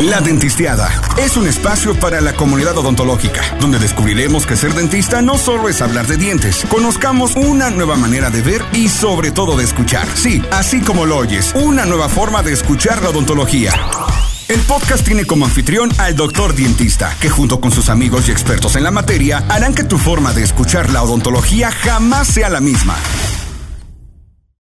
La Dentisteada es un espacio para la comunidad odontológica, donde descubriremos que ser dentista no solo es hablar de dientes, conozcamos una nueva manera de ver y sobre todo de escuchar. Sí, así como lo oyes, una nueva forma de escuchar la odontología. El podcast tiene como anfitrión al doctor dientista, que junto con sus amigos y expertos en la materia harán que tu forma de escuchar la odontología jamás sea la misma.